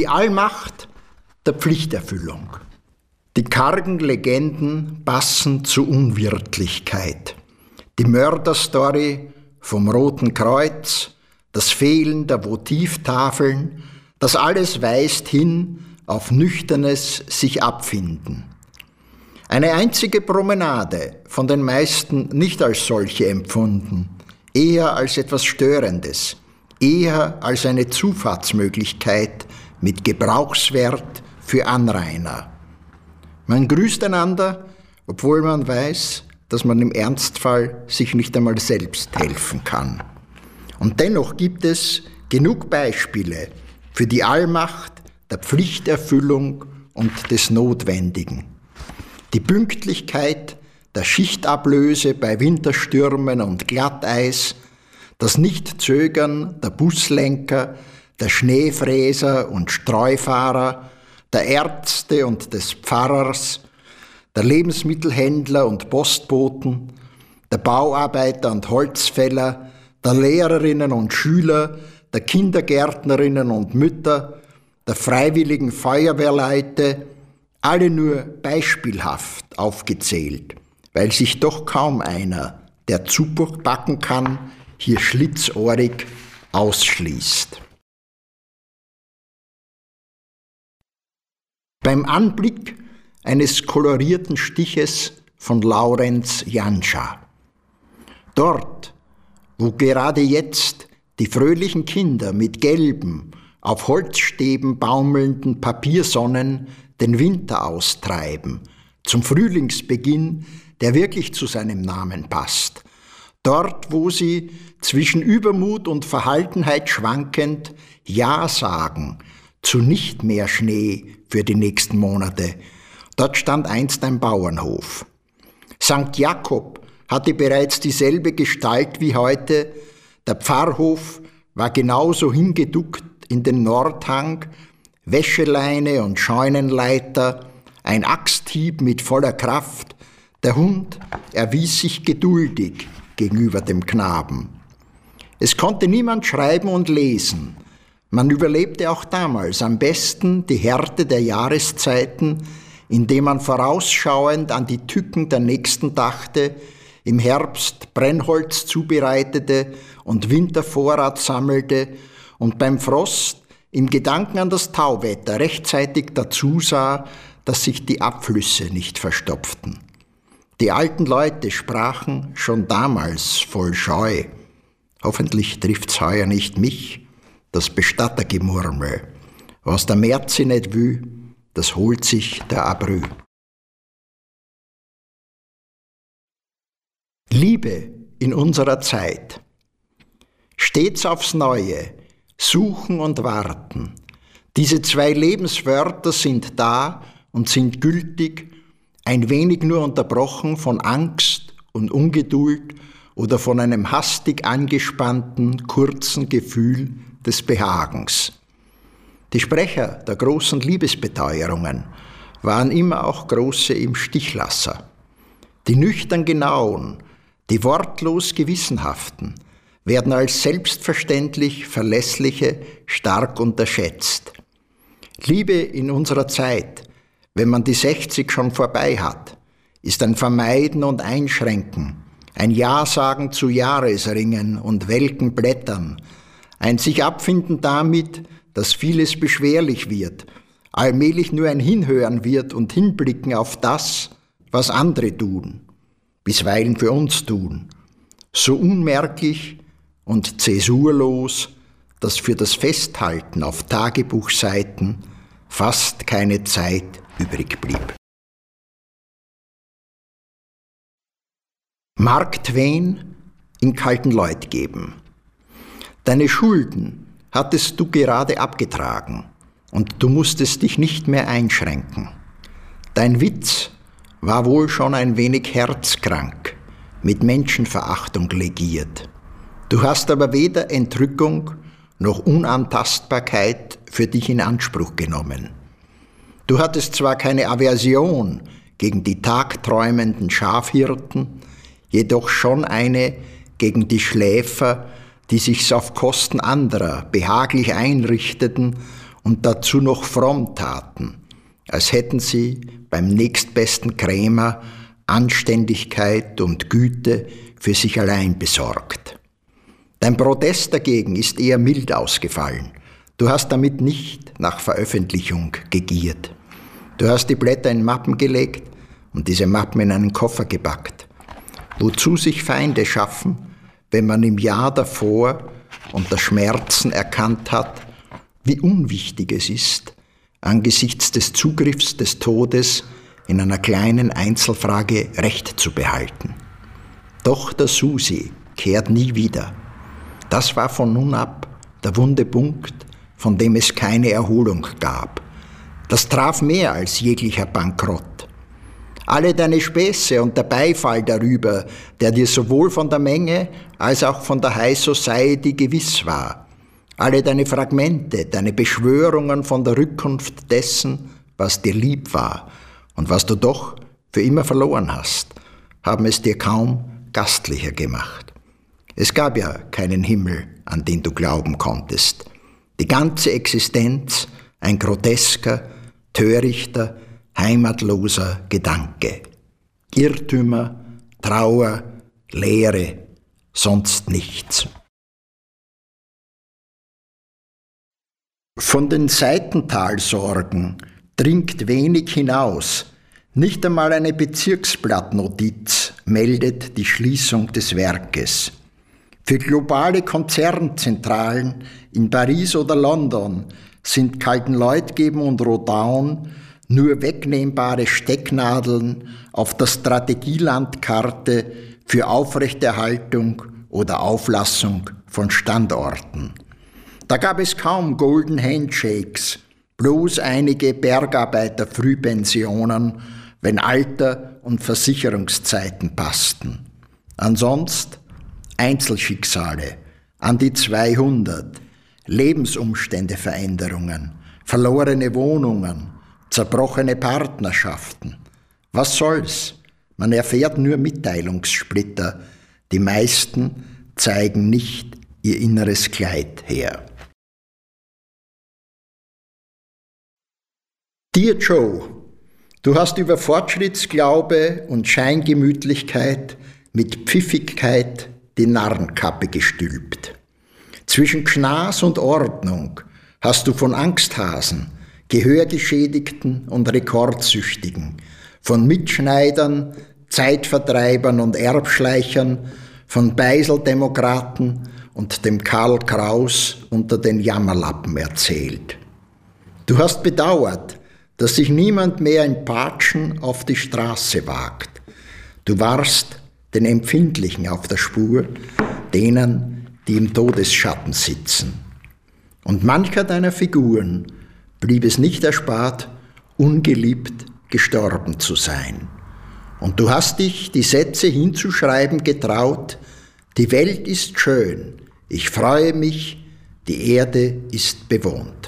Die Allmacht der Pflichterfüllung. Die kargen Legenden passen zu Unwirtlichkeit. Die Mörderstory vom Roten Kreuz, das Fehlen der Votivtafeln, das alles weist hin auf nüchternes sich abfinden. Eine einzige Promenade, von den meisten nicht als solche empfunden, eher als etwas Störendes, eher als eine Zufahrtsmöglichkeit mit Gebrauchswert für Anrainer. Man grüßt einander, obwohl man weiß, dass man im Ernstfall sich nicht einmal selbst helfen kann. Und dennoch gibt es genug Beispiele für die Allmacht der Pflichterfüllung und des Notwendigen. Die Pünktlichkeit der Schichtablöse bei Winterstürmen und Glatteis, das Nichtzögern der Buslenker, der Schneefräser und Streufahrer, der Ärzte und des Pfarrers, der Lebensmittelhändler und Postboten, der Bauarbeiter und Holzfäller, der Lehrerinnen und Schüler, der Kindergärtnerinnen und Mütter, der freiwilligen Feuerwehrleute, alle nur beispielhaft aufgezählt, weil sich doch kaum einer, der Zubuch backen kann, hier schlitzohrig ausschließt. Beim Anblick eines kolorierten Stiches von Laurenz Janscha. Dort, wo gerade jetzt die fröhlichen Kinder mit gelben, auf Holzstäben baumelnden Papiersonnen den Winter austreiben, zum Frühlingsbeginn, der wirklich zu seinem Namen passt. Dort, wo sie zwischen Übermut und Verhaltenheit schwankend Ja sagen zu nicht mehr Schnee für die nächsten Monate. Dort stand einst ein Bauernhof. St. Jakob hatte bereits dieselbe Gestalt wie heute. Der Pfarrhof war genauso hingeduckt in den Nordhang Wäscheleine und Scheunenleiter, ein Axthieb mit voller Kraft. Der Hund erwies sich geduldig gegenüber dem Knaben. Es konnte niemand schreiben und lesen. Man überlebte auch damals am besten die Härte der Jahreszeiten, indem man vorausschauend an die Tücken der nächsten dachte, im Herbst Brennholz zubereitete und Wintervorrat sammelte und beim Frost im Gedanken an das Tauwetter rechtzeitig dazu sah, dass sich die Abflüsse nicht verstopften. Die alten Leute sprachen schon damals voll Scheu. Hoffentlich trifft's heuer nicht mich, das Bestattergemurmel. Was der Märzi nicht will, das holt sich der April. Liebe in unserer Zeit. Stets aufs Neue Suchen und Warten. Diese zwei Lebenswörter sind da und sind gültig, ein wenig nur unterbrochen von Angst und Ungeduld oder von einem hastig angespannten, kurzen Gefühl des Behagens. Die Sprecher der großen Liebesbeteuerungen waren immer auch große im Stichlasser. Die nüchtern genauen, die wortlos gewissenhaften, werden als selbstverständlich verlässliche stark unterschätzt. Liebe in unserer Zeit, wenn man die 60 schon vorbei hat, ist ein Vermeiden und Einschränken, ein Ja sagen zu Jahresringen und welken Blättern, ein sich abfinden damit, dass vieles beschwerlich wird, allmählich nur ein Hinhören wird und hinblicken auf das, was andere tun, bisweilen für uns tun, so unmerklich und zäsurlos, dass für das Festhalten auf Tagebuchseiten fast keine Zeit übrig blieb. Mark Twain in kalten Leut geben. Deine Schulden hattest du gerade abgetragen und du musstest dich nicht mehr einschränken. Dein Witz war wohl schon ein wenig herzkrank, mit Menschenverachtung legiert. Du hast aber weder Entrückung noch Unantastbarkeit für dich in Anspruch genommen. Du hattest zwar keine Aversion gegen die tagträumenden Schafhirten, jedoch schon eine gegen die Schläfer, die sich's auf Kosten anderer behaglich einrichteten und dazu noch fromm taten, als hätten sie beim nächstbesten Krämer Anständigkeit und Güte für sich allein besorgt. Dein Protest dagegen ist eher mild ausgefallen. Du hast damit nicht nach Veröffentlichung gegiert. Du hast die Blätter in Mappen gelegt und diese Mappen in einen Koffer gepackt. Wozu sich Feinde schaffen, wenn man im Jahr davor unter Schmerzen erkannt hat, wie unwichtig es ist, angesichts des Zugriffs des Todes in einer kleinen Einzelfrage Recht zu behalten. Doch der Susi kehrt nie wieder. Das war von nun ab der wunde Punkt, von dem es keine Erholung gab. Das traf mehr als jeglicher Bankrott. Alle deine Späße und der Beifall darüber, der dir sowohl von der Menge als auch von der High Society gewiss war. Alle deine Fragmente, deine Beschwörungen von der Rückkunft dessen, was dir lieb war und was du doch für immer verloren hast, haben es dir kaum gastlicher gemacht. Es gab ja keinen Himmel, an den du glauben konntest. Die ganze Existenz ein grotesker, törichter, heimatloser Gedanke. Irrtümer, Trauer, Leere, sonst nichts. Von den Seitentalsorgen dringt wenig hinaus. Nicht einmal eine Bezirksblattnotiz meldet die Schließung des Werkes. Für globale Konzernzentralen in Paris oder London sind Kaltenleutgeben und Rodaun nur wegnehmbare Stecknadeln auf der Strategielandkarte für Aufrechterhaltung oder Auflassung von Standorten. Da gab es kaum Golden Handshakes, bloß einige Bergarbeiter-Frühpensionen, wenn Alter und Versicherungszeiten passten. Ansonsten Einzelschicksale, an die 200, Lebensumständeveränderungen, verlorene Wohnungen, zerbrochene Partnerschaften. Was soll's? Man erfährt nur Mitteilungssplitter. Die meisten zeigen nicht ihr inneres Kleid her. Dear Joe, du hast über Fortschrittsglaube und Scheingemütlichkeit mit Pfiffigkeit die Narrenkappe gestülpt. Zwischen Gnas und Ordnung hast du von Angsthasen, Gehörgeschädigten und Rekordsüchtigen, von Mitschneidern, Zeitvertreibern und Erbschleichern, von Beiseldemokraten und dem Karl Kraus unter den Jammerlappen erzählt. Du hast bedauert, dass sich niemand mehr in Patschen auf die Straße wagt. Du warst den Empfindlichen auf der Spur, denen, die im Todesschatten sitzen. Und mancher deiner Figuren blieb es nicht erspart, ungeliebt gestorben zu sein. Und du hast dich die Sätze hinzuschreiben getraut, die Welt ist schön, ich freue mich, die Erde ist bewohnt.